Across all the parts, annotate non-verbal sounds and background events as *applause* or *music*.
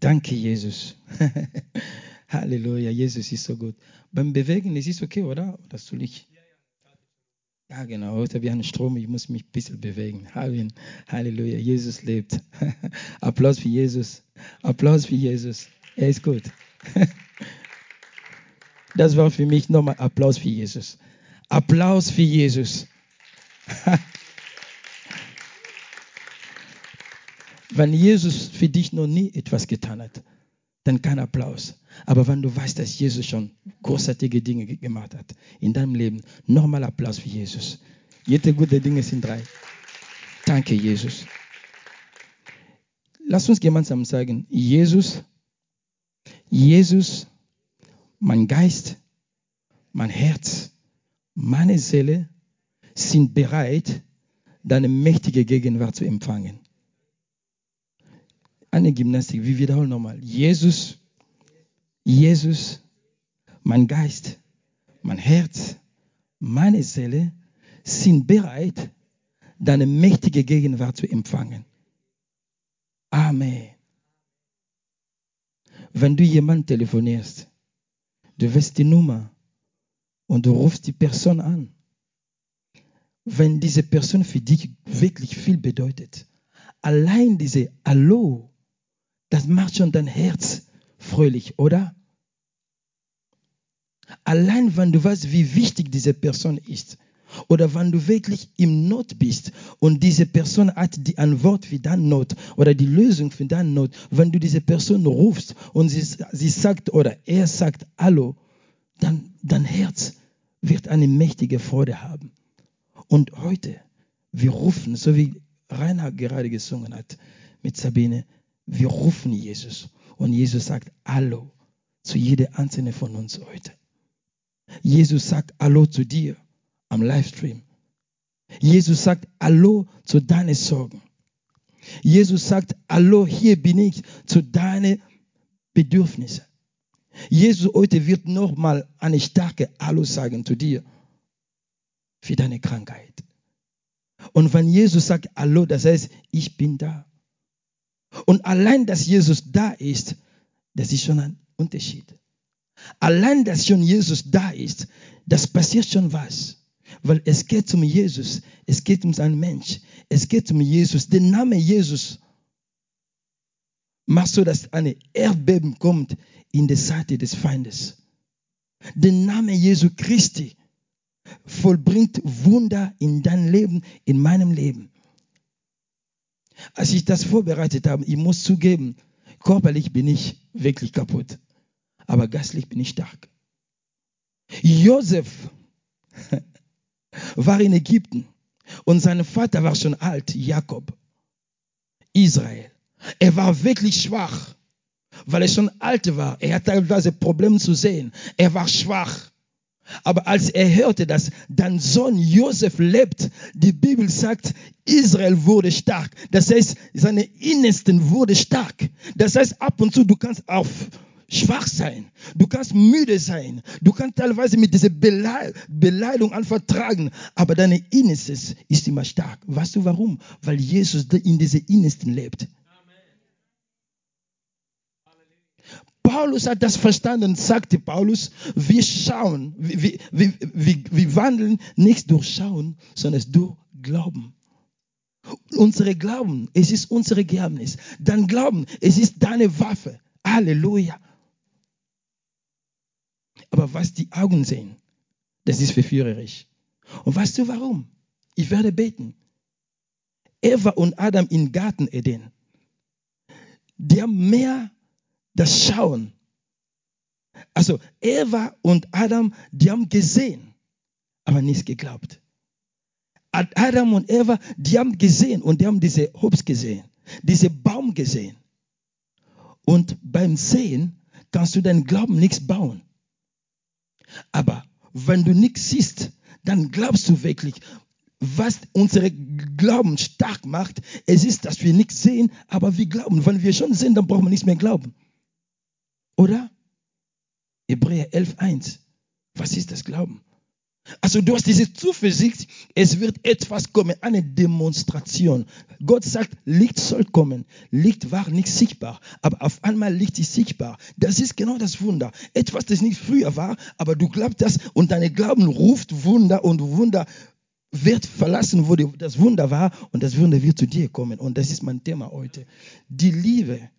Danke, Jesus. *laughs* Halleluja, Jesus ist so gut. Beim Bewegen ist es okay, oder? Oder soll ich? Ja, genau. Heute wir haben Strom, ich muss mich ein bisschen bewegen. Halleluja, Jesus lebt. *laughs* Applaus für Jesus. Applaus für Jesus. Er ist gut. *laughs* Das war für mich nochmal Applaus für Jesus. Applaus für Jesus. Wenn Jesus für dich noch nie etwas getan hat, dann kein Applaus. Aber wenn du weißt, dass Jesus schon großartige Dinge gemacht hat in deinem Leben, nochmal Applaus für Jesus. Jede gute Dinge sind drei. Danke, Jesus. Lass uns gemeinsam sagen, Jesus, Jesus, mein Geist, mein Herz, meine Seele sind bereit, deine mächtige Gegenwart zu empfangen eine Gymnastik. Wir wiederholen nochmal. Jesus, Jesus, mein Geist, mein Herz, meine Seele sind bereit, deine mächtige Gegenwart zu empfangen. Amen. Wenn du jemand telefonierst, du wirst die Nummer und du rufst die Person an. Wenn diese Person für dich wirklich viel bedeutet, allein diese Hallo das macht schon dein Herz fröhlich, oder? Allein wenn du weißt, wie wichtig diese Person ist, oder wenn du wirklich im Not bist und diese Person hat die Antwort für deine Not oder die Lösung für deine Not, wenn du diese Person rufst und sie, sie sagt oder er sagt Hallo, dann dein Herz wird eine mächtige Freude haben. Und heute, wir rufen, so wie Reinhard gerade gesungen hat mit Sabine, wir rufen Jesus und Jesus sagt Hallo zu jeder einzelnen von uns heute. Jesus sagt Hallo zu dir am Livestream. Jesus sagt Hallo zu deinen Sorgen. Jesus sagt Hallo, hier bin ich zu deinen Bedürfnissen. Jesus heute wird nochmal eine starke Hallo sagen zu dir für deine Krankheit. Und wenn Jesus sagt Hallo, das heißt, ich bin da. Und allein, dass Jesus da ist, das ist schon ein Unterschied. Allein, dass schon Jesus da ist, das passiert schon was. Weil es geht um Jesus, es geht um seinen Mensch, es geht um Jesus. Der Name Jesus macht so, dass eine Erdbeben kommt in der Seite des Feindes. Der Name Jesu Christi vollbringt Wunder in deinem Leben, in meinem Leben. Als ich das vorbereitet habe, ich muss zugeben, körperlich bin ich wirklich kaputt, aber geistlich bin ich stark. Josef war in Ägypten und sein Vater war schon alt, Jakob, Israel. Er war wirklich schwach, weil er schon alt war. Er hatte teilweise Probleme zu sehen. Er war schwach. Aber als er hörte, dass dein Sohn Josef lebt, die Bibel sagt, Israel wurde stark. Das heißt, seine Innersten wurde stark. Das heißt, ab und zu, du kannst auch schwach sein. Du kannst müde sein. Du kannst teilweise mit dieser Beleidigung einfach tragen. Aber deine Innerstes ist immer stark. Weißt du warum? Weil Jesus in diese Innersten lebt. Paulus hat das verstanden, sagte Paulus, wir schauen, wir, wir, wir, wir wandeln nicht durch Schauen, sondern durch Glauben. Unsere Glauben, es ist unsere Geheimnis. Dein Glauben, es ist deine Waffe. Halleluja. Aber was die Augen sehen, das ist verführerisch. Und weißt du warum? Ich werde beten. Eva und Adam im Garten Eden, die haben mehr das Schauen. Also Eva und Adam, die haben gesehen, aber nicht geglaubt. Adam und Eva, die haben gesehen und die haben diese Obst gesehen, diese Baum gesehen. Und beim Sehen kannst du deinen Glauben nichts bauen. Aber wenn du nichts siehst, dann glaubst du wirklich, was unsere Glauben stark macht. Es ist, dass wir nichts sehen, aber wir glauben. Wenn wir schon sehen, dann brauchen wir nichts mehr glauben. Oder? Hebräer 11.1. Was ist das Glauben? Also du hast diese Zuversicht, es wird etwas kommen, eine Demonstration. Gott sagt, Licht soll kommen. Licht war nicht sichtbar, aber auf einmal Licht ist sichtbar. Das ist genau das Wunder. Etwas, das nicht früher war, aber du glaubst das und deine Glauben ruft Wunder und Wunder wird verlassen, wo das Wunder war und das Wunder wird zu dir kommen. Und das ist mein Thema heute. Die Liebe,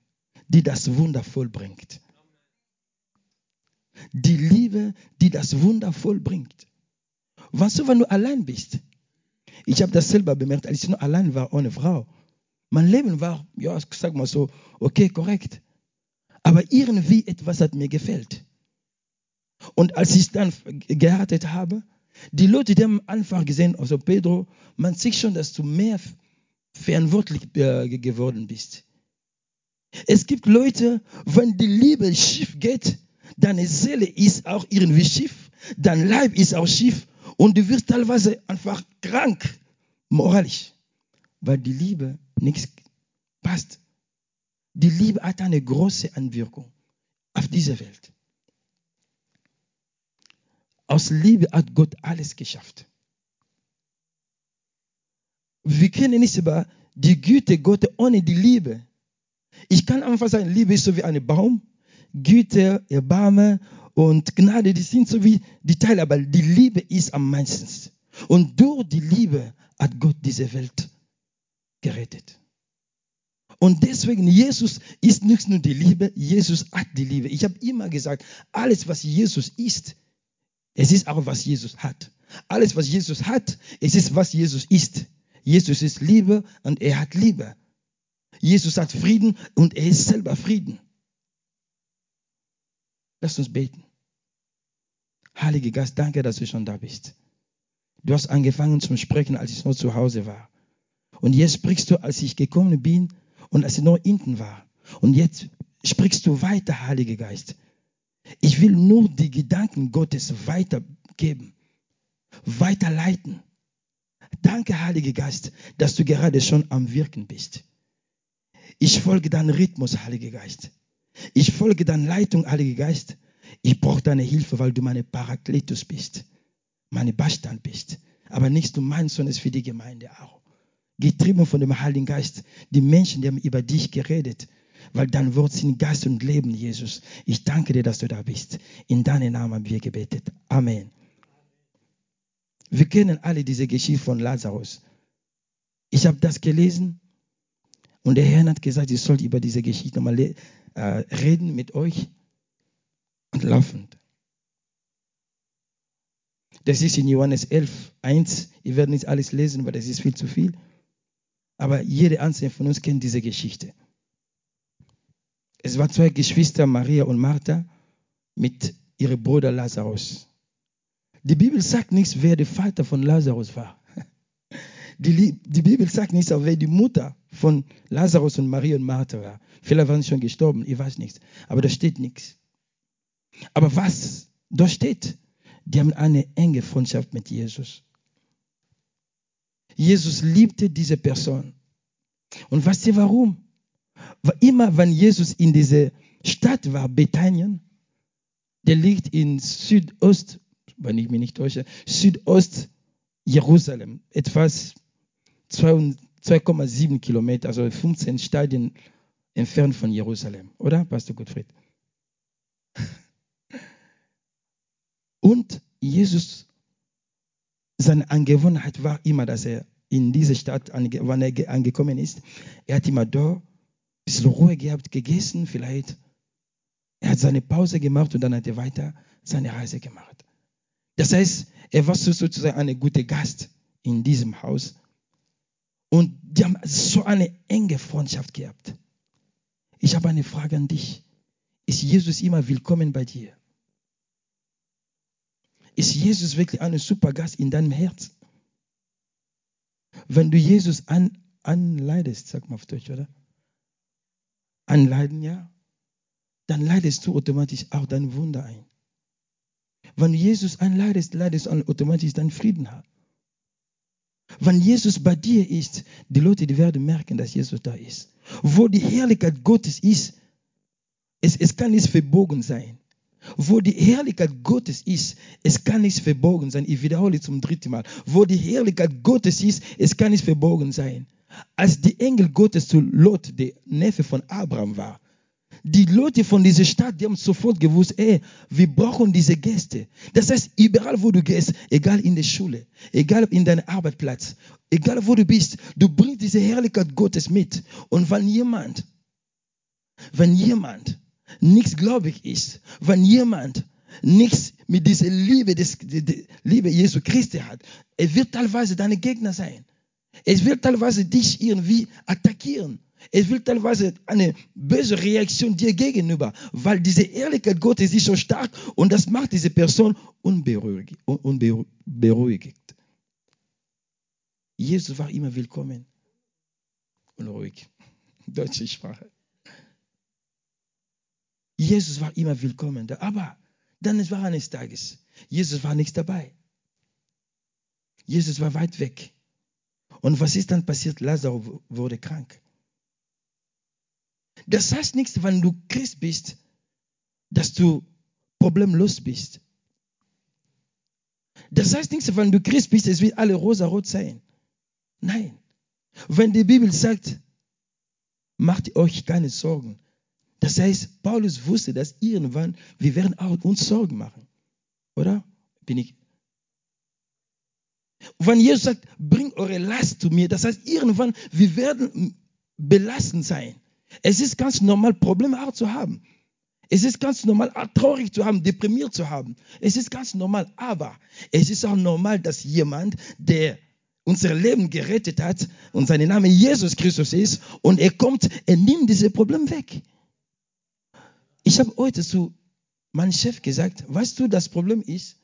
die das Wunder vollbringt. Die Liebe, die das Wunder vollbringt. Was du, wenn du allein bist? Ich habe das selber bemerkt, als ich nur allein war ohne Frau. Mein Leben war, ja, sag mal so, okay, korrekt. Aber irgendwie etwas hat mir gefällt. Und als ich dann geheiratet habe, die Leute, die haben einfach gesehen, also Pedro, man sieht schon, dass du mehr verantwortlich äh, geworden bist. Es gibt Leute, wenn die Liebe schief geht, deine Seele ist auch irgendwie schief, dein Leib ist auch schief und du wirst teilweise einfach krank, moralisch, weil die Liebe nichts passt. Die Liebe hat eine große Anwirkung auf diese Welt. Aus Liebe hat Gott alles geschafft. Wir können nicht über die Güte Gottes ohne die Liebe. Ich kann einfach sagen, Liebe ist so wie ein Baum. Güte, Erbarme und Gnade, die sind so wie die Teile, aber die Liebe ist am meisten. Und durch die Liebe hat Gott diese Welt gerettet. Und deswegen, Jesus ist nicht nur die Liebe, Jesus hat die Liebe. Ich habe immer gesagt, alles, was Jesus ist, es ist auch, was Jesus hat. Alles, was Jesus hat, es ist, was Jesus ist. Jesus ist Liebe und er hat Liebe. Jesus hat Frieden und er ist selber Frieden. Lass uns beten. Heiliger Geist, danke, dass du schon da bist. Du hast angefangen zu sprechen, als ich noch zu Hause war. Und jetzt sprichst du, als ich gekommen bin und als ich noch hinten war. Und jetzt sprichst du weiter, Heiliger Geist. Ich will nur die Gedanken Gottes weitergeben, weiterleiten. Danke, Heiliger Geist, dass du gerade schon am Wirken bist. Ich folge deinem Rhythmus, Heiliger Geist. Ich folge deiner Leitung, Heiliger Geist. Ich brauche deine Hilfe, weil du meine Parakletus bist, meine Beistand bist. Aber nicht nur mein Sohn ist für die Gemeinde auch. Getrieben von dem Heiligen Geist. Die Menschen, die haben über dich geredet weil dein Wort sind Geist und Leben, Jesus. Ich danke dir, dass du da bist. In deinem Namen haben wir gebetet. Amen. Wir kennen alle diese Geschichte von Lazarus. Ich habe das gelesen und der Herr hat gesagt, ich soll über diese Geschichte nochmal äh, reden mit euch und laufend. Das ist in Johannes 11, 1. Ich werde nicht alles lesen, weil das ist viel zu viel. Aber jeder einzelne von uns kennt diese Geschichte. Es waren zwei Geschwister, Maria und Martha, mit ihrem Bruder Lazarus. Die Bibel sagt nicht, wer der Vater von Lazarus war. Die, die Bibel sagt nicht, wer die Mutter von Lazarus und Maria und Martha war. Vielleicht waren sie schon gestorben, ich weiß nichts. Aber da steht nichts. Aber was da steht, die haben eine enge Freundschaft mit Jesus. Jesus liebte diese Person. Und weißt du warum? Immer wenn Jesus in diese Stadt war, Bethanien, der liegt in Südost, wenn ich mich nicht täusche, Südost Jerusalem, etwas 2,7 Kilometer, also 15 Stadien entfernt von Jerusalem, oder, Pastor Gottfried? *laughs* Und Jesus, seine Angewohnheit war immer, dass er in diese Stadt, wenn er angekommen ist, er hat immer dort bisschen Ruhe gehabt, gegessen vielleicht. Er hat seine Pause gemacht und dann hat er weiter seine Reise gemacht. Das heißt, er war sozusagen ein guter Gast in diesem Haus. Und die haben so eine enge Freundschaft gehabt. Ich habe eine Frage an dich. Ist Jesus immer willkommen bei dir? Ist Jesus wirklich ein super Gast in deinem Herz? Wenn du Jesus an, anleidest, sag mal auf Deutsch, oder? anleiden, ja, dann leidest du automatisch auch dein Wunder ein. Wenn Jesus einleidest, leidest du automatisch deinen Frieden. Wenn Jesus bei dir ist, die Leute, die werden merken, dass Jesus da ist. Wo die Herrlichkeit Gottes ist, es, es kann nicht verbogen sein. Wo die Herrlichkeit Gottes ist, es kann nicht verborgen sein. Ich wiederhole zum dritten Mal. Wo die Herrlichkeit Gottes ist, es kann nicht verborgen sein. Als die Engel Gottes zu Lot, der Neffe von Abraham war, die Leute von dieser Stadt, die haben sofort gewusst, ey, wir brauchen diese Gäste. Das heißt, überall wo du gehst, egal in der Schule, egal in deinem Arbeitsplatz, egal wo du bist, du bringst diese Herrlichkeit Gottes mit. Und wenn jemand, wenn jemand nichts gläubig ist, wenn jemand nichts mit dieser Liebe, des, die Liebe Jesu Christi hat, er wird teilweise deine Gegner sein. Es wird teilweise dich irgendwie attackieren. Es wird teilweise eine böse Reaktion dir gegenüber, weil diese Ehrlichkeit Gottes ist so stark und das macht diese Person unberuhigt. unberuhigt. Jesus war immer willkommen und ruhig. *laughs* Deutsche Sprache. Jesus war immer willkommen. Aber dann war eines Tages, Jesus war nicht dabei. Jesus war weit weg. Und was ist dann passiert? Lazarus wurde krank. Das heißt nichts, wenn du Christ bist, dass du problemlos bist. Das heißt nichts, wenn du Christ bist, es wird alle rosarot sein. Nein. Wenn die Bibel sagt, macht euch keine Sorgen. Das heißt, Paulus wusste, dass irgendwann, wir werden auch uns Sorgen machen. Oder? Bin ich? Wenn Jesus sagt, bringt eure Last zu mir, das heißt, irgendwann, wir werden belassen sein. Es ist ganz normal, Probleme auch zu haben. Es ist ganz normal, traurig zu haben, deprimiert zu haben. Es ist ganz normal, aber es ist auch normal, dass jemand, der unser Leben gerettet hat und sein Name Jesus Christus ist und er kommt, er nimmt diese Probleme weg. Ich habe heute zu meinem Chef gesagt, weißt du, das Problem ist,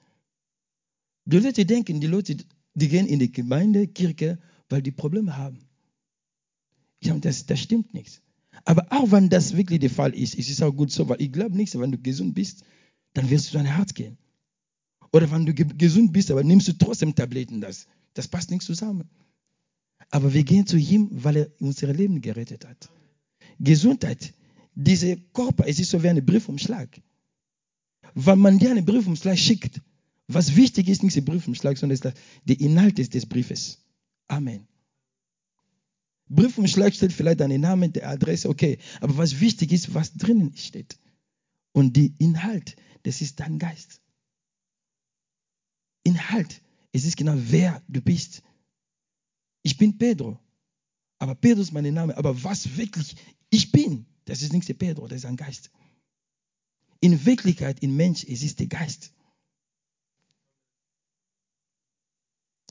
die Leute denken, die Leute, die gehen in die Gemeinde, Kirche, weil die Probleme haben. Ich habe das, das stimmt nicht. Aber auch wenn das wirklich der Fall ist, ist es auch gut so, weil ich glaube nicht, wenn du gesund bist, dann wirst du zu deinem Herz gehen. Oder wenn du gesund bist, aber nimmst du trotzdem Tabletten, das, das passt nicht zusammen. Aber wir gehen zu ihm, weil er unser Leben gerettet hat. Gesundheit, dieser Körper, es ist so wie ein Briefumschlag. Wenn man dir einen Briefumschlag schickt, was wichtig ist, nicht der Briefumschlag, sondern der Inhalt des Briefes. Amen. Briefumschlag steht vielleicht dein Name, der Adresse, okay. Aber was wichtig ist, was drinnen steht. Und der Inhalt, das ist dein Geist. Inhalt, es ist genau, wer du bist. Ich bin Pedro. Aber Pedro ist mein Name. Aber was wirklich ich bin, das ist nicht der Pedro, das ist ein Geist. In Wirklichkeit, in Mensch, es ist der Geist.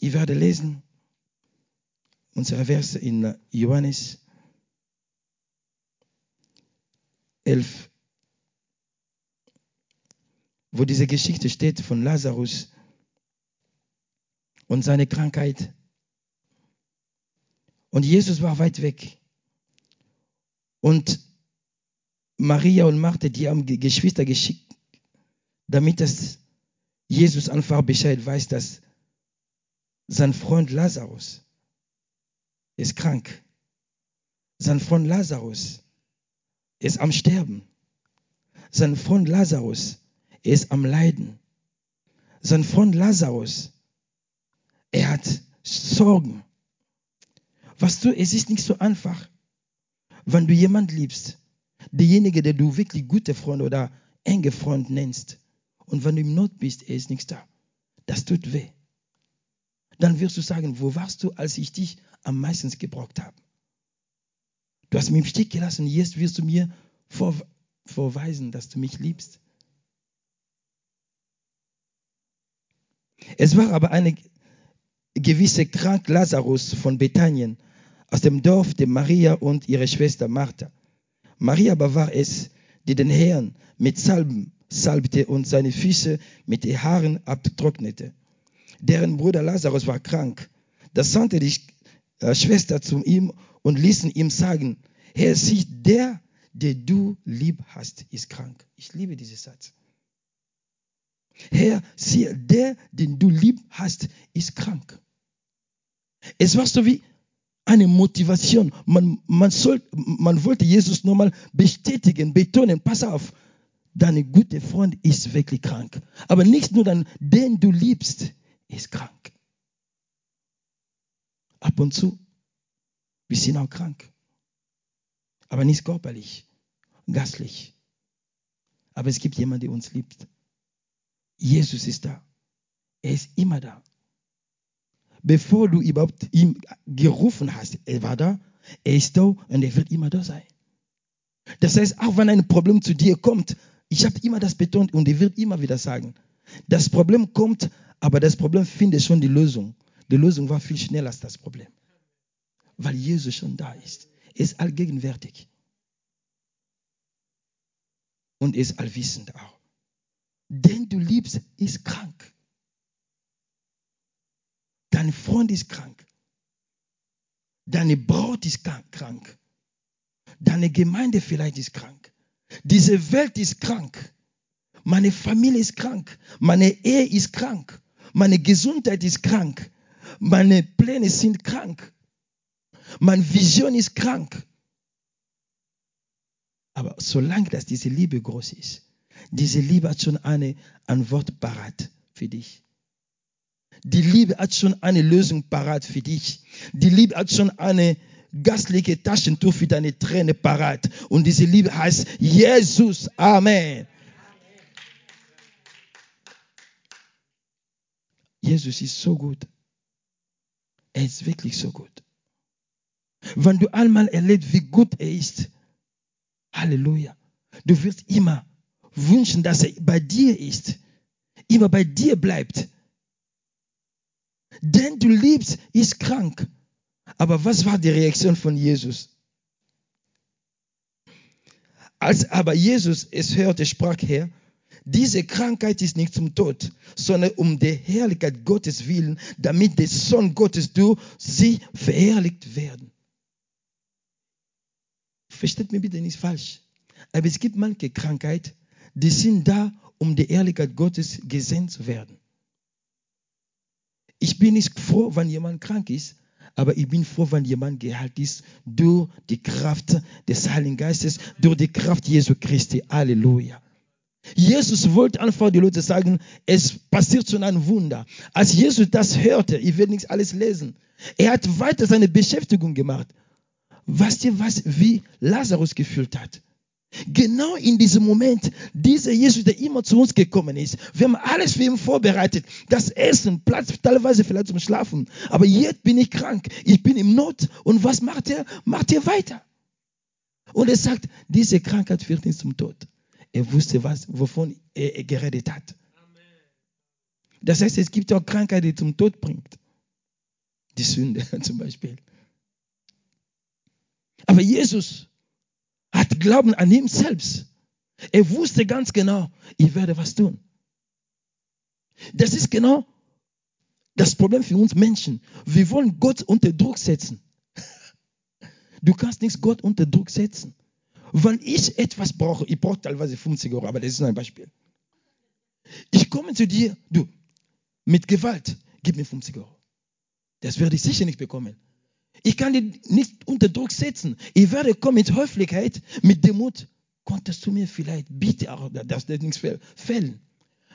Ich werde lesen unsere Verse in Johannes 11, wo diese Geschichte steht von Lazarus und seine Krankheit. Und Jesus war weit weg. Und Maria und Martha, die haben Geschwister geschickt, damit das Jesus einfach Bescheid weiß, dass sein Freund Lazarus ist krank. Sein Freund Lazarus ist am Sterben. Sein Freund Lazarus ist am Leiden. Sein Freund Lazarus, er hat Sorgen. Was du, es ist nicht so einfach, wenn du jemand liebst, derjenige, der du wirklich gute Freund oder enge Freund nennst, und wenn du im Not bist, er ist nichts da. Das tut weh. Dann wirst du sagen, wo warst du, als ich dich am meisten gebraucht habe. Du hast mich im Stich gelassen, jetzt wirst du mir vor, vorweisen, dass du mich liebst. Es war aber eine gewisse krank Lazarus von Bethanien aus dem Dorf der Maria und ihre Schwester Martha. Maria aber war es, die den Herrn mit Salben salbte und seine Füße mit den Haaren abtrocknete. Deren Bruder Lazarus war krank. Das sandte die äh, Schwester zu ihm und ließen ihm sagen, Herr, sieh, der, der du lieb hast, ist krank. Ich liebe diesen Satz. Herr, sieh, der, den du lieb hast, ist krank. Es war so wie eine Motivation. Man, man, soll, man wollte Jesus nochmal bestätigen, betonen, pass auf, dein guter Freund ist wirklich krank. Aber nicht nur dann, den du liebst, ist krank. Ab und zu, wir sind auch krank. Aber nicht körperlich, gastlich. Aber es gibt jemanden, der uns liebt. Jesus ist da. Er ist immer da. Bevor du überhaupt ihn gerufen hast, er war da, er ist da und er wird immer da sein. Das heißt, auch wenn ein Problem zu dir kommt, ich habe immer das betont und er wird immer wieder sagen, das Problem kommt, aber das Problem findet schon die Lösung. Die Lösung war viel schneller als das Problem, weil Jesus schon da ist. Er ist allgegenwärtig. Und er ist allwissend auch. Den du liebst, ist krank. Dein Freund ist krank. Deine Braut ist krank. Deine Gemeinde vielleicht ist krank. Diese Welt ist krank. Meine Familie ist krank. Meine Ehe ist krank. Meine Gesundheit ist krank. Meine Pläne sind krank. Meine Vision ist krank. Aber solange dass diese Liebe groß ist, diese Liebe hat schon eine Antwort parat für dich. Die Liebe hat schon eine Lösung parat für dich. Die Liebe hat schon eine gastliche Taschentuch für deine Träne parat. Und diese Liebe heißt Jesus. Amen. Jesus ist so gut. Er ist wirklich so gut. Wenn du einmal erlebst, wie gut er ist, Halleluja, du wirst immer wünschen, dass er bei dir ist, immer bei dir bleibt. Den du liebst, ist krank. Aber was war die Reaktion von Jesus? Als aber Jesus es hörte, sprach er, diese Krankheit ist nicht zum Tod, sondern um der Herrlichkeit Gottes willen, damit der Sohn Gottes durch sie verherrlicht werden. Versteht mir bitte nicht falsch. Aber es gibt manche Krankheiten, die sind da, um der Ehrlichkeit Gottes gesehen zu werden. Ich bin nicht froh, wenn jemand krank ist, aber ich bin froh, wenn jemand geheilt ist durch die Kraft des Heiligen Geistes, durch die Kraft Jesu Christi. Halleluja. Jesus wollte einfach die Leute sagen, es passiert schon ein Wunder. Als Jesus das hörte, ich will nicht alles lesen, er hat weiter seine Beschäftigung gemacht. Weißt ihr, was, wie Lazarus gefühlt hat? Genau in diesem Moment, dieser Jesus, der immer zu uns gekommen ist, wir haben alles für ihn vorbereitet. Das Essen, Platz teilweise vielleicht zum Schlafen. Aber jetzt bin ich krank, ich bin im Not. Und was macht er? Macht er weiter. Und er sagt, diese Krankheit führt ihn zum Tod. Er wusste, was, wovon er, er geredet hat. Das heißt, es gibt auch Krankheit, die zum Tod bringt. Die Sünde zum Beispiel. Aber Jesus hat Glauben an ihm selbst. Er wusste ganz genau, ich werde was tun. Das ist genau das Problem für uns Menschen. Wir wollen Gott unter Druck setzen. *laughs* Du kannst nicht Gott unter Druck setzen. Wenn ich etwas brauche, ich brauche teilweise 50 Euro, aber das ist nur ein Beispiel. Ich komme zu dir, du, mit Gewalt, gib mir 50 Euro. Das werde ich sicher nicht bekommen. Ich kann dich nicht unter Druck setzen. Ich werde kommen mit Höflichkeit, mit Demut. Konntest du mir vielleicht bitte auch, dass das nichts fällen.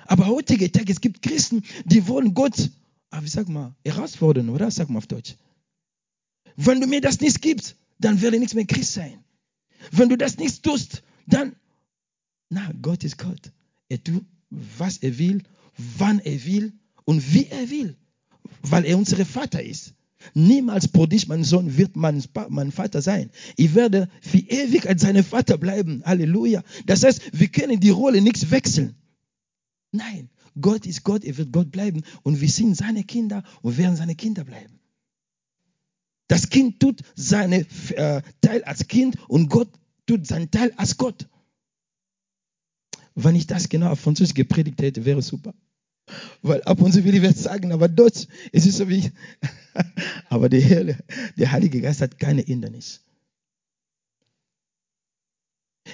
Aber heutige Tag, es gibt Christen, die wollen Gott, aber ich sag mal, herausfordern, oder? Sag mal auf Deutsch. Wenn du mir das nicht gibst, dann werde ich nichts mehr Christ sein. Wenn du das nicht tust, dann, na, Gott ist Gott. Er tut, was er will, wann er will und wie er will, weil er unser Vater ist. Niemals prodigisch mein Sohn wird mein, mein Vater sein. Ich werde für ewig als seine Vater bleiben. Halleluja. Das heißt, wir können die Rolle nichts wechseln. Nein, Gott ist Gott, er wird Gott bleiben und wir sind seine Kinder und werden seine Kinder bleiben. Das Kind tut seinen äh, Teil als Kind und Gott tut seinen Teil als Gott. Wenn ich das genau auf Französisch gepredigt hätte, wäre super. Weil ab und zu will ich was sagen, aber Deutsch, es ist so wie, *laughs* aber der, Herr, der Heilige Geist hat keine Hindernis.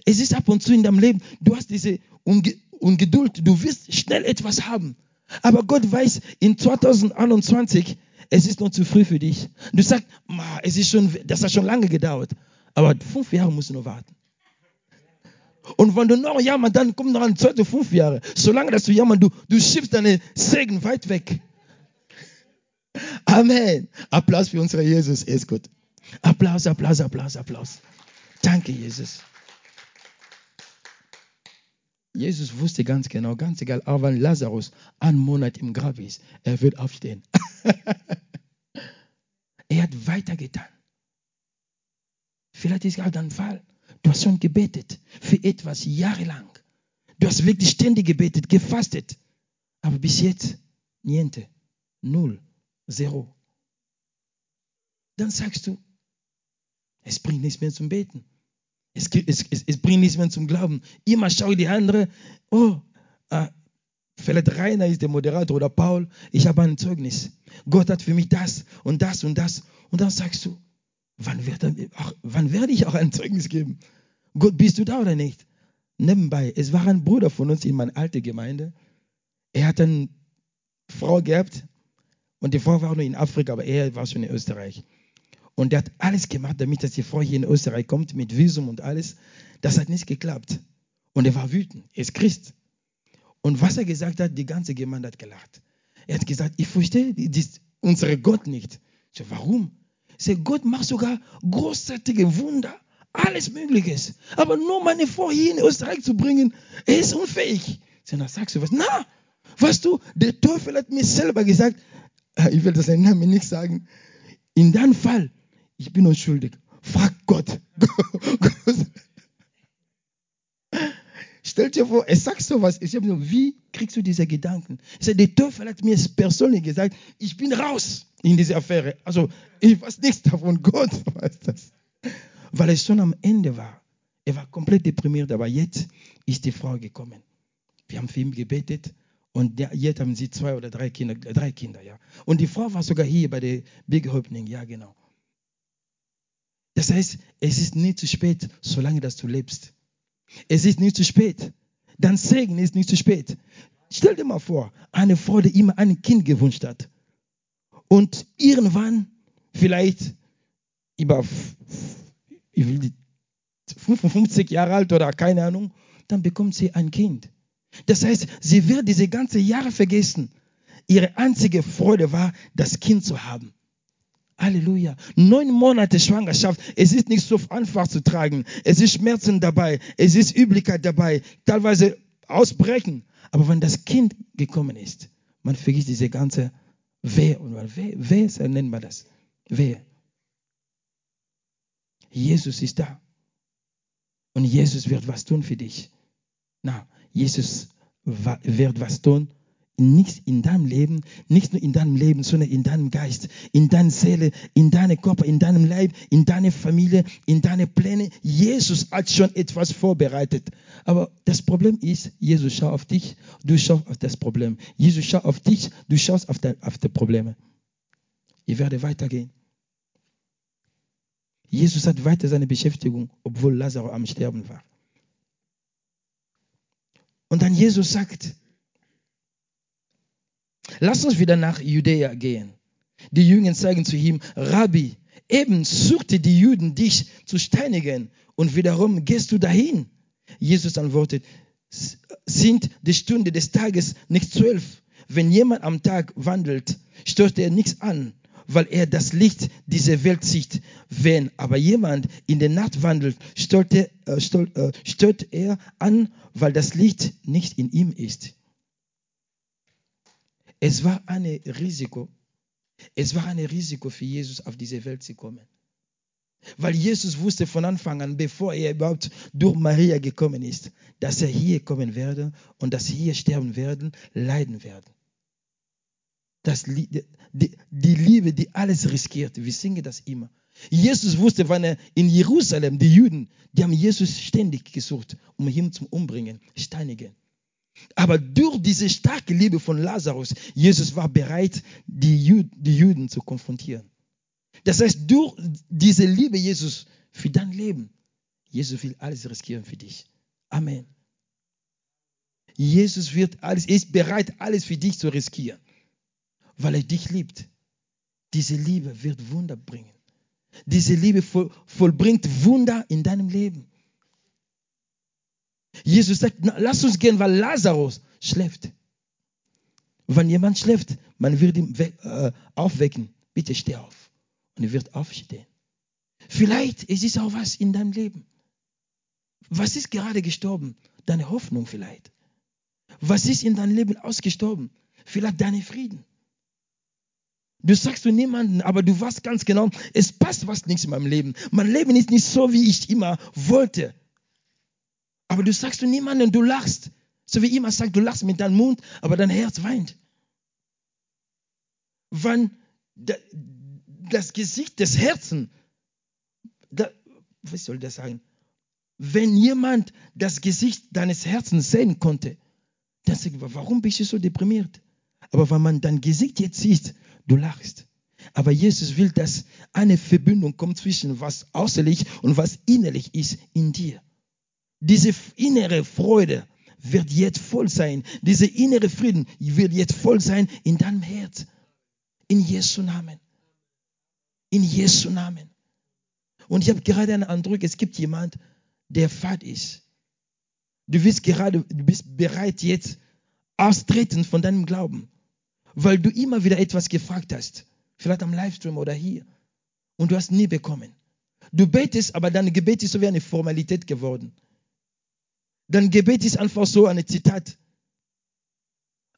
Es ist ab und zu in deinem Leben, du hast diese Unge Ungeduld, du wirst schnell etwas haben. Aber Gott weiß, in 2021, es ist noch zu früh für dich. Du sagst, es ist schon, das hat schon lange gedauert. Aber fünf Jahre musst du noch warten. Und wenn du noch jammerst, dann kommt noch ein zweiter fünf Jahre. Solange dass du jammerst, du, du schiebst deine Segen weit weg. Amen. Applaus für unseren Jesus. Ist gut. Applaus, Applaus, Applaus, Applaus. Danke, Jesus. Jesus wusste ganz genau, ganz egal, auch wenn Lazarus einen Monat im Grab ist, er wird aufstehen. *laughs* er hat weitergetan. Vielleicht ist gerade ein Fall. Du hast schon gebetet für etwas jahrelang. Du hast wirklich ständig gebetet, gefastet. Aber bis jetzt, niente, null, zero. Dann sagst du, es bringt nichts mehr zum Beten. Es, es, es, es bringt nichts mehr zum Glauben. Immer schaue die andere, oh, äh, vielleicht Rainer ist der Moderator oder Paul, ich habe ein Zeugnis. Gott hat für mich das und das und das. Und dann sagst du, wann, wird er, ach, wann werde ich auch ein Zeugnis geben? Gott, bist du da oder nicht? Nebenbei, es war ein Bruder von uns in meiner alten Gemeinde. Er hat eine Frau gehabt und die Frau war nur in Afrika, aber er war schon in Österreich. Und er hat alles gemacht, damit dass die Frau hier in Österreich kommt, mit Visum und alles. Das hat nicht geklappt. Und er war wütend. Er ist Christ. Und was er gesagt hat, die ganze Gemeinde hat gelacht. Er hat gesagt, ich verstehe unsere Gott nicht. Ich so, warum? Ich so, Gott macht sogar großartige Wunder. Alles Mögliche. Aber nur meine Frau hier in Österreich zu bringen, ist unfähig. So, na, sagst du was? Na, weißt du, der Teufel hat mir selber gesagt, ich will das seinen Namen nicht sagen, in deinem Fall ich bin unschuldig. Frag Gott. *laughs* Stell dir vor, er sagt sowas. Ich habe gesagt, wie kriegst du diese Gedanken? Ich der Teufel hat mir persönlich gesagt, ich bin raus in diese Affäre. Also, ich weiß nichts davon. *laughs* Gott weiß das. Weil es schon am Ende war. Er war komplett deprimiert, aber jetzt ist die Frau gekommen. Wir haben für ihn gebetet und jetzt haben sie zwei oder drei Kinder, drei Kinder, ja. Und die Frau war sogar hier bei der Big Opening, ja, genau. Das heißt, es ist nicht zu spät, solange dass du lebst. Es ist nicht zu spät. Dein Segen ist nicht zu spät. Stell dir mal vor, eine Frau, die immer ein Kind gewünscht hat. Und irgendwann, vielleicht über 55 Jahre alt oder keine Ahnung, dann bekommt sie ein Kind. Das heißt, sie wird diese ganzen Jahre vergessen. Ihre einzige Freude war, das Kind zu haben. Halleluja. Neun Monate Schwangerschaft. Es ist nicht so einfach zu tragen. Es ist Schmerzen dabei. Es ist Übelkeit dabei. Teilweise Ausbrechen. Aber wenn das Kind gekommen ist, man vergisst diese ganze Wehe. Und Wehe, Wehe nennt man das. Wehe. Jesus ist da. Und Jesus wird was tun für dich. Na, Jesus wird was tun nichts in deinem Leben, nicht nur in deinem Leben, sondern in deinem Geist, in deiner Seele, in deinem Körper, in deinem Leib, in deiner Familie, in deine Pläne. Jesus hat schon etwas vorbereitet. Aber das Problem ist, Jesus schaut auf dich, du schaust auf das Problem. Jesus schaut auf dich, du schaust auf, die, auf die Probleme. Ich werde weitergehen. Jesus hat weiter seine Beschäftigung, obwohl Lazarus am Sterben war. Und dann Jesus sagt, Lass uns wieder nach Judäa gehen. Die Jünger zeigen zu ihm, Rabbi, eben suchte die Juden dich zu steinigen und wiederum gehst du dahin. Jesus antwortet, sind die Stunde des Tages nicht zwölf? Wenn jemand am Tag wandelt, stört er nichts an, weil er das Licht dieser Welt sieht. Wenn aber jemand in der Nacht wandelt, stört er, äh, stört, äh, stört er an, weil das Licht nicht in ihm ist. Es war ein Risiko. Es war ein Risiko für Jesus, auf diese Welt zu kommen. Weil Jesus wusste von Anfang an, bevor er überhaupt durch Maria gekommen ist, dass er hier kommen werde und dass hier sterben werden, leiden werden. Das, die, die Liebe, die alles riskiert. Wir singen das immer. Jesus wusste, wann er in Jerusalem, die Juden, die haben Jesus ständig gesucht, um ihn zu umbringen, steinigen. Aber durch diese starke Liebe von Lazarus, Jesus war bereit, die Juden, die Juden zu konfrontieren. Das heißt, durch diese Liebe Jesus für dein Leben, Jesus will alles riskieren für dich. Amen. Jesus wird alles, ist bereit, alles für dich zu riskieren, weil er dich liebt. Diese Liebe wird Wunder bringen. Diese Liebe voll, vollbringt Wunder in deinem Leben. Jesus sagt, na, lass uns gehen, weil Lazarus schläft. Wenn jemand schläft, man wird ihn äh, aufwecken. Bitte steh auf. Und er wird aufstehen. Vielleicht ist es auch was in deinem Leben. Was ist gerade gestorben? Deine Hoffnung vielleicht. Was ist in deinem Leben ausgestorben? Vielleicht deine Frieden. Du sagst zu niemanden, aber du weißt ganz genau, es passt was nichts in meinem Leben. Mein Leben ist nicht so, wie ich immer wollte. Aber du sagst zu niemanden, du lachst. So wie immer sagt, du lachst mit deinem Mund, aber dein Herz weint. Wann das Gesicht des Herzens, was soll das sagen? Wenn jemand das Gesicht deines Herzens sehen konnte, dann sagt man, warum bist du so deprimiert? Aber wenn man dein Gesicht jetzt sieht, du lachst. Aber Jesus will, dass eine Verbindung kommt zwischen was äußerlich und was innerlich ist in dir. Diese innere Freude wird jetzt voll sein. Dieser innere Frieden wird jetzt voll sein in deinem Herz. In Jesu Namen. In Jesu Namen. Und ich habe gerade einen Eindruck, es gibt jemand, der fad ist. Du bist gerade, du bist bereit jetzt austreten von deinem Glauben weil du immer wieder etwas gefragt hast. Vielleicht am Livestream oder hier. Und du hast nie bekommen. Du betest, aber dein Gebet ist so wie eine Formalität geworden. Dein Gebet ist einfach so ein Zitat.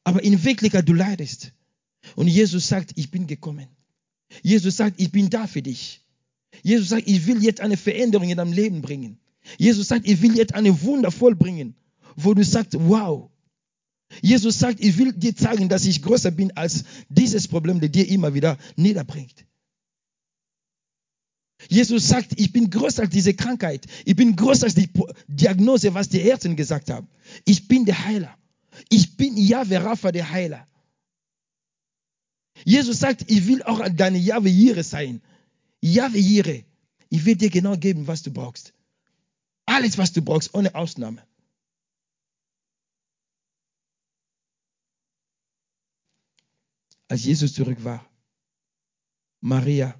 Aber in Wirklichkeit, du leidest. Und Jesus sagt, ich bin gekommen. Jesus sagt, ich bin da für dich. Jesus sagt, ich will jetzt eine Veränderung in deinem Leben bringen. Jesus sagt, ich will jetzt eine Wunder vollbringen, wo du sagst, wow, Jesus sagt, ich will dir zeigen, dass ich größer bin als dieses Problem, das dir immer wieder niederbringt. Jesus sagt, ich bin größer als diese Krankheit. Ich bin größer als die Diagnose, was die Ärzte gesagt haben. Ich bin der Heiler. Ich bin Yahweh Rapha, der Heiler. Jesus sagt, ich will auch deine Yahweh Jire sein. Yahweh Jire. Ich will dir genau geben, was du brauchst. Alles, was du brauchst, ohne Ausnahme. als Jesus zurück war. Maria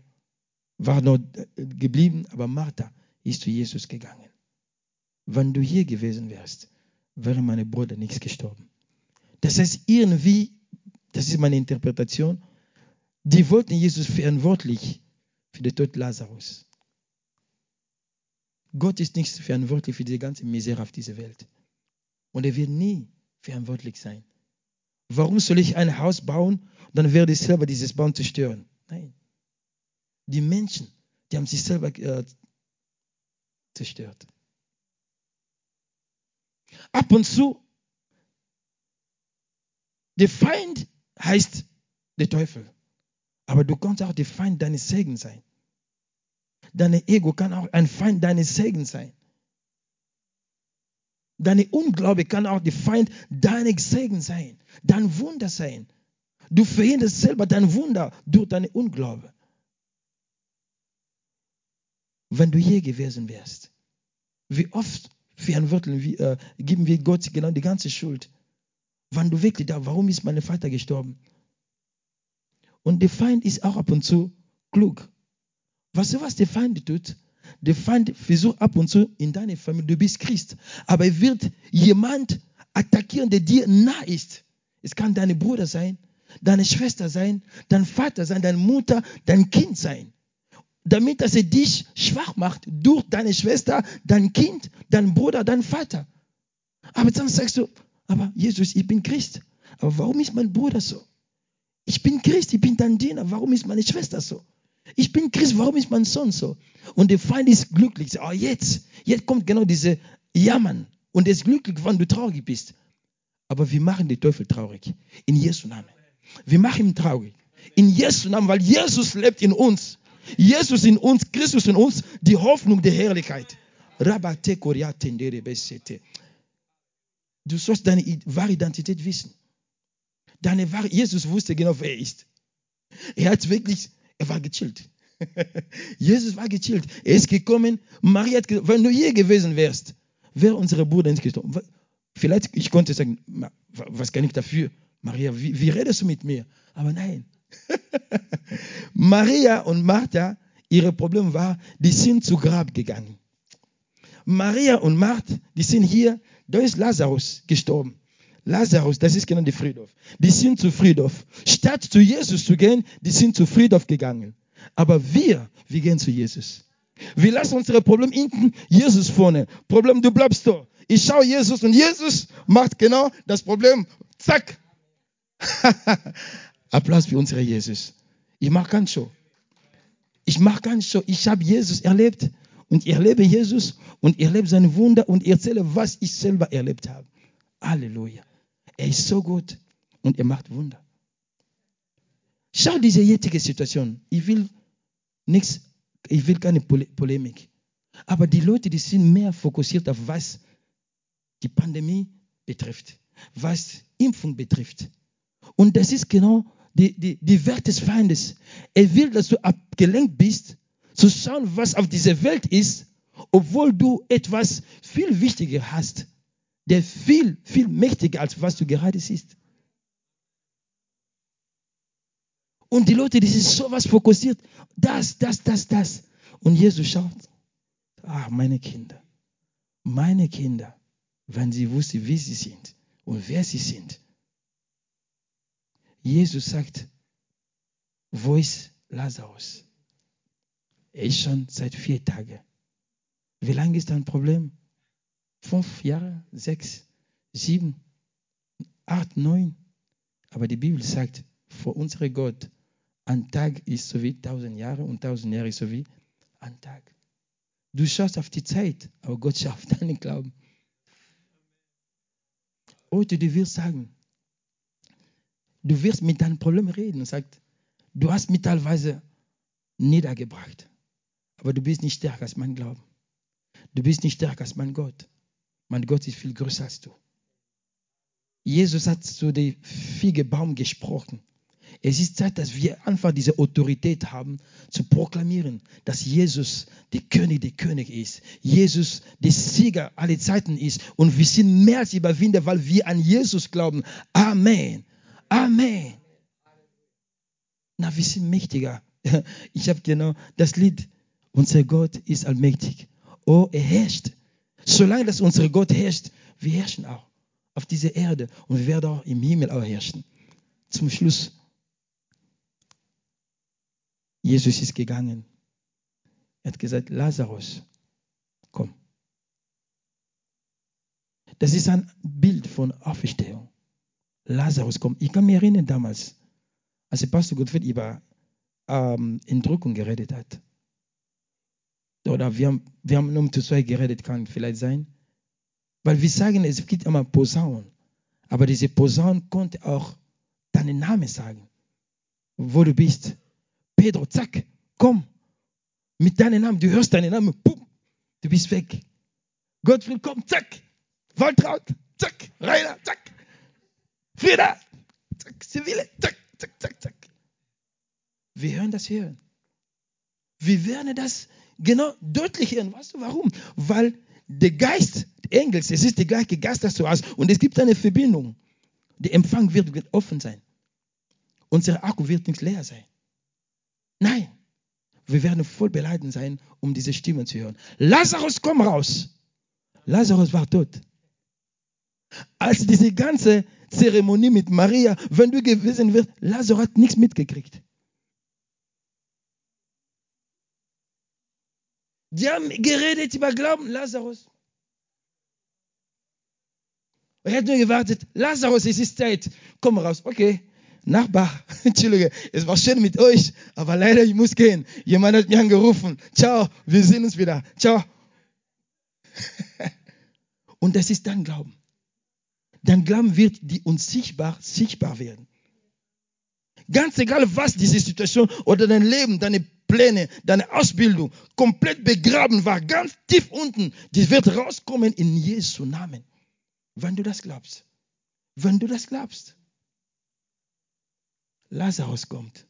war noch geblieben, aber Martha ist zu Jesus gegangen. Wenn du hier gewesen wärst, wäre meine Bruder nichts gestorben. Das heißt, irgendwie, das ist meine Interpretation, die wollten Jesus verantwortlich für den Tod Lazarus. Gott ist nicht verantwortlich für die ganze Misere auf dieser Welt. Und er wird nie verantwortlich sein. Warum soll ich ein Haus bauen dann werde ich selber dieses Baum zerstören. Nein. Die Menschen, die haben sich selber äh, zerstört. Ab und zu, der Feind heißt der Teufel. Aber du kannst auch der Feind deines Segen sein. Deine Ego kann auch ein Feind deines Segen sein. Deine Unglaube kann auch der Feind deines Segen sein. Dein Wunder sein. Du verhinderst selber dein Wunder durch deine Unglaube. Wenn du hier gewesen wärst, wie oft verantworten wir, äh, geben wir Gott genau die ganze Schuld. Wann du wirklich da, warum ist mein Vater gestorben? Und der Feind ist auch ab und zu klug. Weißt du, was der Feind tut? Der Feind versucht ab und zu in deine Familie, du bist Christ, aber er wird jemand attackieren, der dir nah ist. Es kann deine Bruder sein, deine Schwester sein, dein Vater sein, deine Mutter, dein Kind sein. Damit, dass er dich schwach macht durch deine Schwester, dein Kind, dein Bruder, dein Vater. Aber dann sagst du, aber Jesus, ich bin Christ. Aber warum ist mein Bruder so? Ich bin Christ, ich bin dein Diener. Warum ist meine Schwester so? Ich bin Christ, warum ist mein Sohn so? Und der Feind ist glücklich. Oh, jetzt, jetzt kommt genau diese Jammern. Und er ist glücklich, wenn du traurig bist. Aber wir machen den Teufel traurig. In Jesu Namen. Wir machen ihn traurig. In Jesu Namen, weil Jesus lebt in uns. Jesus in uns, Christus in uns, die Hoffnung der Herrlichkeit. Du sollst deine wahre Identität wissen. Deine wahre, Jesus wusste genau, wer er ist. Er hat wirklich, er war gechillt. *laughs* Jesus war gechillt. Er ist gekommen. Maria hat gesagt, wenn du hier gewesen wärst, wäre unsere Bruder nicht gestorben. Vielleicht, ich konnte sagen, was kann ich dafür? Maria, wie, wie redest du mit mir? Aber nein. *laughs* *laughs* Maria und Martha, ihre Problem war, die sind zu Grab gegangen. Maria und Martha, die sind hier, da ist Lazarus gestorben. Lazarus, das ist genau der Friedhof. Die sind zu Friedhof. Statt zu Jesus zu gehen, die sind zu Friedhof gegangen. Aber wir, wir gehen zu Jesus. Wir lassen unsere Probleme hinten, Jesus vorne. Problem, du bleibst da. Ich schaue Jesus und Jesus macht genau das Problem. Zack. *laughs* Applaus für unsere Jesus. Ich mache ganz so. Ich mache ganz so. Ich habe Jesus erlebt und ich erlebe Jesus und ich erlebe seine Wunder und ich erzähle, was ich selber erlebt habe. Halleluja. Er ist so gut und er macht Wunder. Schau diese jetzige Situation. Ich will nichts, ich will keine Polemik. Aber die Leute, die sind mehr fokussiert auf was die Pandemie betrifft, was Impfung betrifft. Und das ist genau die, die, die Wert des Feindes. Er will, dass du abgelenkt bist, zu schauen, was auf dieser Welt ist, obwohl du etwas viel wichtiger hast der viel, viel mächtiger als was du gerade siehst. Und die Leute, die sind so was fokussiert. Das, das, das, das. Und Jesus schaut. Ah, meine Kinder. Meine Kinder. Wenn sie wussten, wie sie sind und wer sie sind. Jesus sagt, wo ist Lazarus? Er ist schon seit vier Tagen. Wie lange ist dein Problem? fünf Jahre, sechs, sieben, acht, neun. Aber die Bibel sagt, vor unserem Gott, ein Tag ist so wie tausend Jahre und tausend Jahre ist so wie ein Tag. Du schaust auf die Zeit, aber Gott auf *laughs* deinen Glauben. Heute, du wirst sagen, du wirst mit deinem Problem reden und sagst, du hast mich teilweise niedergebracht, aber du bist nicht stärker als mein Glauben. Du bist nicht stärker als mein Gott. Mein Gott ist viel größer als du. Jesus hat zu dem Feigebaum gesprochen. Es ist Zeit, dass wir einfach diese Autorität haben, zu proklamieren, dass Jesus der König der König ist. Jesus der Sieger aller Zeiten ist. Und wir sind mehr als Überwinder, weil wir an Jesus glauben. Amen. Amen. Na, wir sind mächtiger. *laughs* Ich habe genau das Lied. Unser Gott ist allmächtig. Oh, er herrscht. Solange das unser Gott herrscht, wir herrschen auch auf dieser Erde und wir werden auch im Himmel auch herrschen. Zum Schluss. Jesus ist gegangen. Er hat gesagt, Lazarus, komm. Das ist ein Bild von Auferstehung. Lazarus, komm. Ich kann mich erinnern damals, als der Pastor Gottfried über ähm, Entrückung geredet hat oder wir haben, wir haben um zu zweit geredet, kann vielleicht sein. Weil wir sagen, es gibt immer Posaunen. Aber diese Posaune konnte auch deinen Namen sagen. Wo du bist. Pedro, zack, komm. Mit deinem Namen, du hörst deinen Namen, boom, du bist weg. Gottfried, komm, zack. Waltraud, zack. Rainer, zack. Frieda, zack. Sibylle, zack, zack, zack, zack. Wir hören das hören. Wir werden das genau deutlich hören. Weißt du warum? Weil der Geist Engels, es ist der gleiche Geist, das du hast. Und es gibt eine Verbindung. Der Empfang wird, offen sein. Unser Akku wird nicht leer sein. Nein. Wir werden voll beladen sein, um diese Stimme zu hören. Lazarus, komm raus. Lazarus war tot. Als diese ganze Zeremonie mit Maria, wenn du gewesen wirst, Lazarus hat nichts mitgekriegt. Die haben geredet über Glauben. Lazarus. Er hat nur gewartet. Lazarus, es ist Zeit. Komm raus. Okay. Nachbar, *laughs* Entschuldige, es war schön mit euch, aber leider, ich muss gehen. Jemand hat mich angerufen. Ciao, wir sehen uns wieder. Ciao. *laughs* Und das ist dein Glauben. Dein Glauben wird die unsichtbar sichtbar werden. Ganz egal, was diese Situation oder dein Leben, deine Pläne, deine Ausbildung komplett begraben war, ganz tief unten, die wird rauskommen in Jesu Namen. Wenn du das glaubst. Wenn du das glaubst. Lazarus kommt.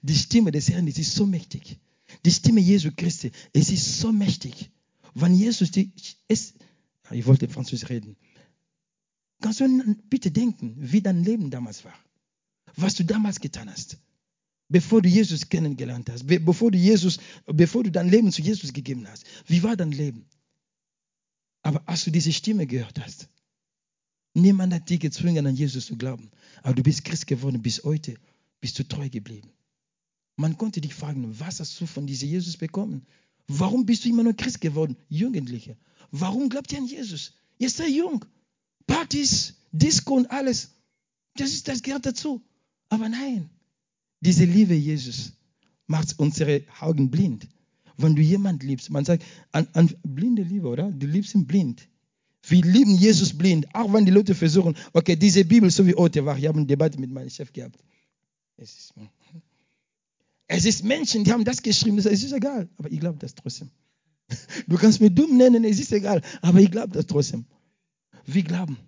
Die Stimme des Herrn, ist so mächtig. Die Stimme Jesu Christi, es ist so mächtig. Wenn Jesus die, es, ich wollte Französisch reden. Kannst du bitte denken, wie dein Leben damals war? Was du damals getan hast? bevor du Jesus kennengelernt hast, bevor du Jesus, bevor du dein Leben zu Jesus gegeben hast. Wie war dein Leben? als du diese Stimme gehört hast. Niemand hat dich gezwungen, an Jesus zu glauben. Aber du bist Christ geworden bis heute, bist du treu geblieben. Man konnte dich fragen, was hast du von diesem Jesus bekommen? Warum bist du immer noch Christ geworden? Jugendliche. Warum glaubt ihr an Jesus? Ihr seid jung. Partys, Disco und alles. Das, ist, das gehört dazu. Aber nein, diese Liebe Jesus macht unsere Augen blind. Wenn du jemanden liebst, man sagt, an, an blinde Liebe, oder? Du liebst ihn blind. Wir lieben Jesus blind, auch wenn die Leute versuchen, okay, diese Bibel, so wie heute war, ich habe eine Debatte mit meinem Chef gehabt. Es ist, es ist Menschen, die haben das geschrieben, es ist egal, aber ich glaube das trotzdem. *laughs* Du kannst mich dumm nennen, es ist egal, aber ich glaube das trotzdem. Wir glauben.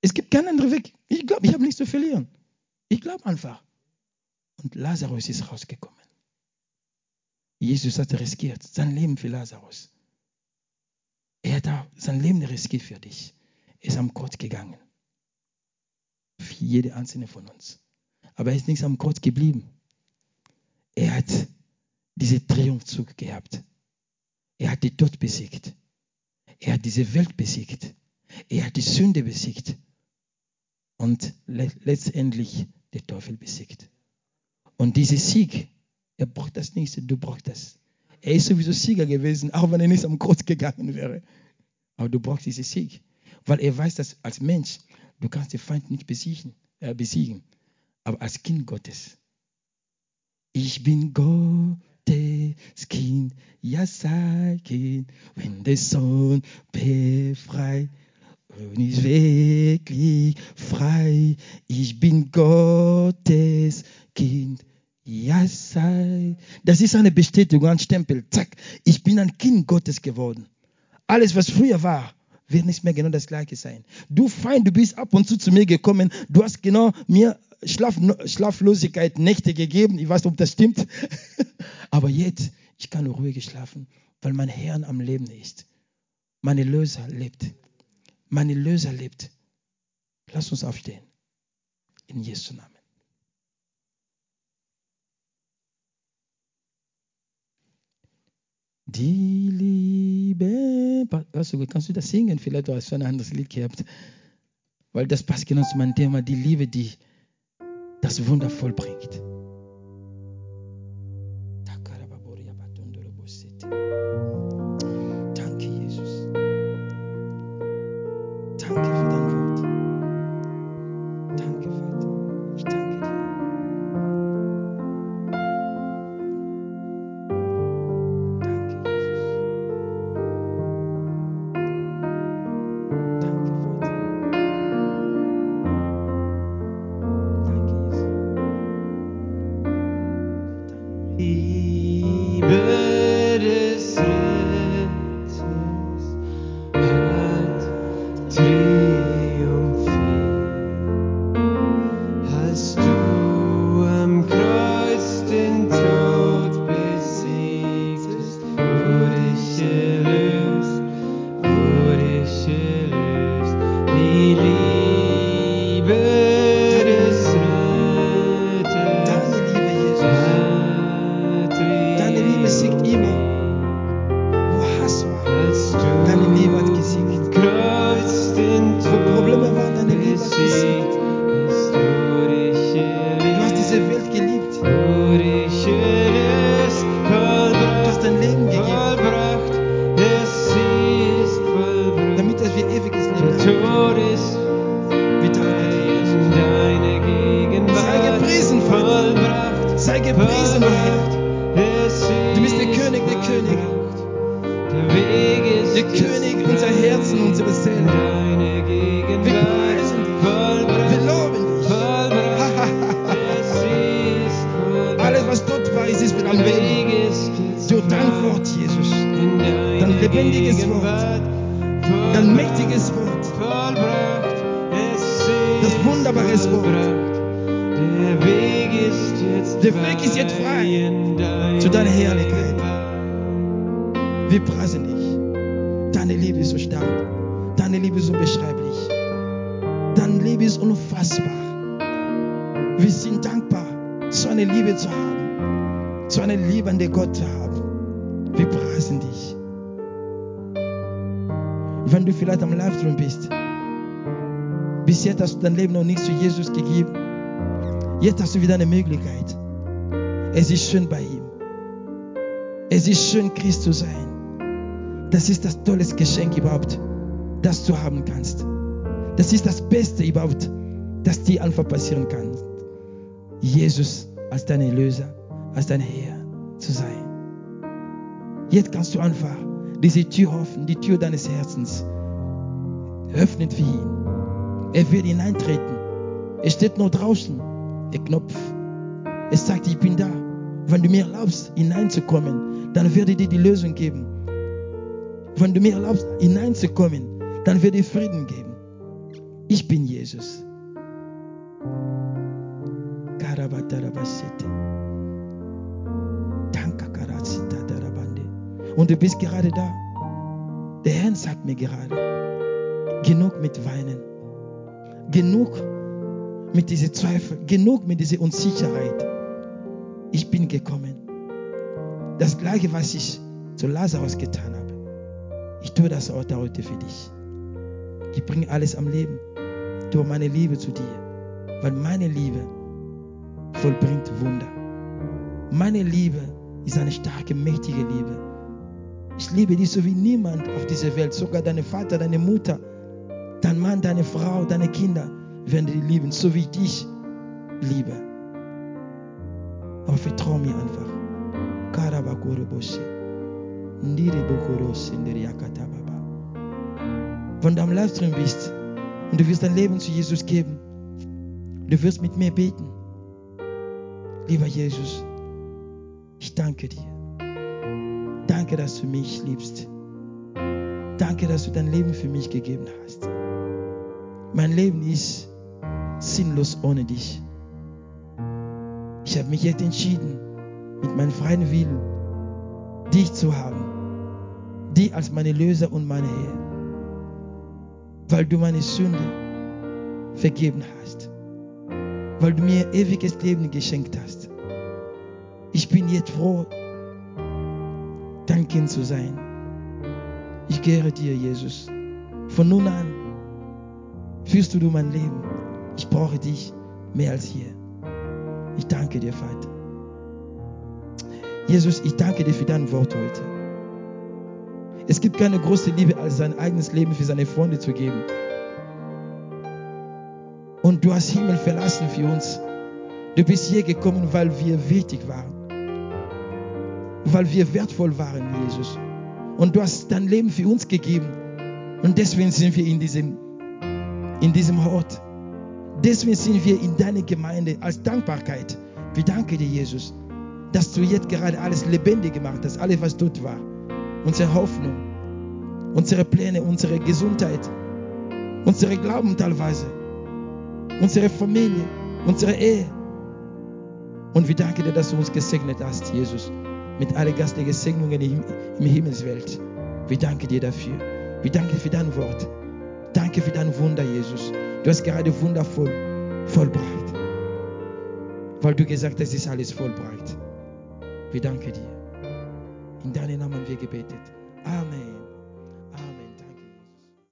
Es gibt keinen anderen Weg. Ich glaube, ich habe nichts zu verlieren. Ich glaube einfach. Und Lazarus ist rausgekommen. Jesus hat riskiert sein Leben für Lazarus. Er hat auch sein Leben riskiert für dich. Er ist am Kreuz gegangen. Für jede einzelne von uns. Aber er ist nicht am Kreuz geblieben. Er hat diesen Triumphzug gehabt. Er hat die Tod besiegt. Er hat diese Welt besiegt. Er hat die Sünde besiegt. Und letztendlich den Teufel besiegt. Und dieser Sieg, er braucht das nicht, du brauchst das. Er ist sowieso Sieger gewesen, auch wenn er nicht am Kreuz gegangen wäre. Aber du brauchst diesen Sieg. Weil er weiß, dass als Mensch, du kannst den Feind nicht besiegen. Äh, besiegen. Aber als Kind Gottes. Ich bin Gottes Kind, ja sei Kind, wenn der Sohn befreit. Und ich wirklich frei. Ich bin Gottes Kind. Ja, sei. Das ist eine Bestätigung, ein Stempel. Zack. Ich bin ein Kind Gottes geworden. Alles, was früher war, wird nicht mehr genau das Gleiche sein. Du Feind, du bist ab und zu zu mir gekommen. Du hast genau mir Schlaf, Schlaflosigkeit, Nächte gegeben. Ich weiß nicht, ob das stimmt. *laughs* Aber jetzt, ich kann ruhig schlafen, weil mein Herr am Leben ist. Meine Löser lebt. Meine Löser lebt. Lass uns aufstehen. In Jesu Namen. Die Liebe. Also, kannst du das singen? Vielleicht hast du ein anderes Lied gehabt. Weil das passt genau zu meinem Thema. Die Liebe, die das Wunder vollbringt. Wir preisen dich. Deine Liebe ist so stark. Deine Liebe ist so beschreiblich. Deine Liebe ist unfassbar. Wir sind dankbar, so eine Liebe zu haben, so einen liebenden Gott zu haben. Wir preisen dich. Wenn du vielleicht am Livestream bist, bis jetzt hast du dein Leben noch nicht zu Jesus gegeben. Jetzt hast du wieder eine Möglichkeit. Es ist schön bei ihm. Es ist schön, Christ zu sein. Das ist das tolles Geschenk überhaupt, das du haben kannst. Das ist das Beste überhaupt, das dir einfach passieren kann. Jesus als dein Erlöser, als dein Herr zu sein. Jetzt kannst du einfach diese Tür öffnen, die Tür deines Herzens. Öffnet für ihn. Er wird hineintreten. Er steht noch draußen, der Knopf. Es sagt, ich bin da. Wenn du mir erlaubst, hineinzukommen, dann werde ich dir die Lösung geben. Wenn du mir erlaubst, hineinzukommen, dann werde ich Frieden geben. Ich bin Jesus. Und du bist gerade da. Der Herr sagt mir gerade, genug mit Weinen, genug mit diesen Zweifeln, genug mit dieser Unsicherheit. Ich bin gekommen. Das gleiche, was ich zu Lazarus getan habe. Ich tue das heute für dich. Ich bringe alles am Leben durch meine Liebe zu dir. Weil meine Liebe vollbringt Wunder. Meine Liebe ist eine starke, mächtige Liebe. Ich liebe dich so wie niemand auf dieser Welt. Sogar deine Vater, deine Mutter, dein Mann, deine Frau, deine Kinder werden dich lieben, so wie ich dich liebe. Aber vertraue mir einfach. Wenn du am Livestream bist und du wirst dein Leben zu Jesus geben, du wirst mit mir beten. Lieber Jesus, ich danke dir. Danke, dass du mich liebst. Danke, dass du dein Leben für mich gegeben hast. Mein Leben ist sinnlos ohne dich. Ich habe mich jetzt entschieden, mit meinem freien Willen, dich zu haben. Dich als meine Löser und meine Herr. Weil du meine Sünde vergeben hast. Weil du mir ewiges Leben geschenkt hast. Ich bin jetzt froh, dein Kind zu sein. Ich gehöre dir, Jesus. Von nun an führst du mein Leben. Ich brauche dich mehr als hier. Ich danke dir, Vater. Jesus, ich danke dir für dein Wort heute. Es gibt keine große Liebe, als sein eigenes Leben für seine Freunde zu geben. Und du hast Himmel verlassen für uns. Du bist hier gekommen, weil wir wichtig waren weil wir wertvoll waren, Jesus. Und du hast dein Leben für uns gegeben. Und deswegen sind wir in diesem, in diesem Ort. Deswegen sind wir in deiner Gemeinde als Dankbarkeit. Wir danken dir, Jesus, dass du jetzt gerade alles lebendig gemacht hast, alles, was dort war. Unsere Hoffnung, unsere Pläne, unsere Gesundheit, unsere Glauben teilweise, unsere Familie, unsere Ehe. Und wir danken dir, dass du uns gesegnet hast, Jesus mit aller geistlichen Segnungen im, im Himmelswelt. Wir danken dir dafür. Wir danken für dein Wort. Danke für dein Wunder, Jesus. Du hast gerade wundervoll vollbracht. Weil du gesagt hast, es ist alles vollbracht. Wir danken dir. In deinem Namen haben wir gebetet. Amen.